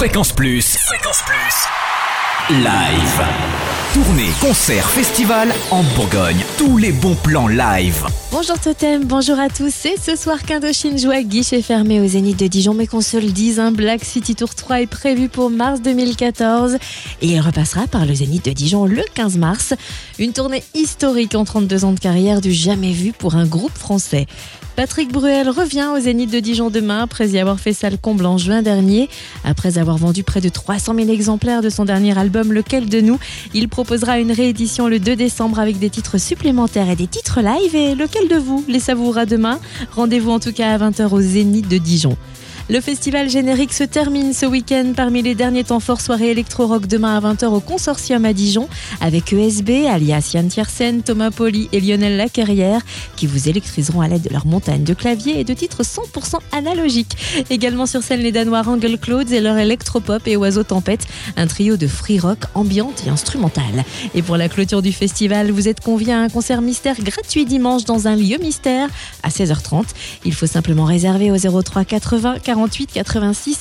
Fréquence Plus. Fréquence Plus. Live. Tournée, concert, festival en Bourgogne. Tous les bons plans live. Bonjour Totem, bonjour à tous. C'est ce soir qu'Indochine joue guichet fermé au Zénith de Dijon, mais qu'on se un Black City Tour 3 est prévu pour mars 2014 et il repassera par le Zénith de Dijon le 15 mars. Une tournée historique en 32 ans de carrière du jamais vu pour un groupe français. Patrick Bruel revient au Zénith de Dijon demain après y avoir fait salle comble en juin dernier. Après avoir vendu près de 300 000 exemplaires de son dernier album Lequel de nous, il proposera une réédition le 2 décembre avec des titres supplémentaires et des titres live. Et lequel vous les savourera demain Rendez-vous en tout cas à 20h au Zénith de Dijon. Le festival générique se termine ce week-end parmi les derniers temps forts soirées électro-rock demain à 20h au Consortium à Dijon avec ESB, alias Yann Tiersen, Thomas Poli et Lionel Lacarrière qui vous électriseront à l'aide de leur montagne de claviers et de titres 100% analogiques. Également sur scène les Danois Angle Clouds et leur électropop et Oiseau Tempête, un trio de free rock ambiante et instrumental. Et pour la clôture du festival, vous êtes conviés à un concert mystère gratuit dimanche dans un lieu mystère à 16h30. Il faut simplement réserver au 03 80 40 48 86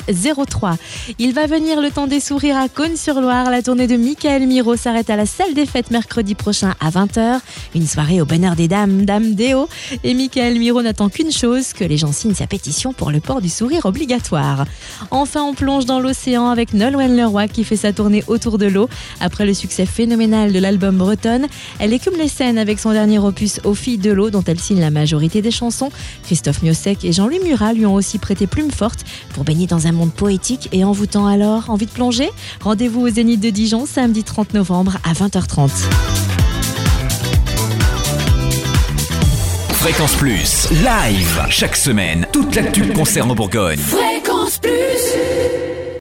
03. Il va venir le temps des sourires à Cône-sur-Loire. La tournée de Michael Miro s'arrête à la salle des fêtes mercredi prochain à 20h. Une soirée au bonheur des dames, Dame Déo. Et Michael Miro n'attend qu'une chose, que les gens signent sa pétition pour le port du sourire obligatoire. Enfin, on plonge dans l'océan avec Nolwenn Leroy qui fait sa tournée autour de l'eau. Après le succès phénoménal de l'album Bretonne, elle écume les scènes avec son dernier opus Aux filles de l'eau dont elle signe la majorité des chansons. Christophe Miossec et Jean-Louis Murat lui ont aussi prêté plume forte pour baigner dans un monde poétique et envoûtant alors. Envie de plonger? Rendez-vous au Zénith de Dijon samedi 30 novembre à 20h30. Fréquence Plus, live, chaque semaine, toute l'actu concerne en Bourgogne. Fréquence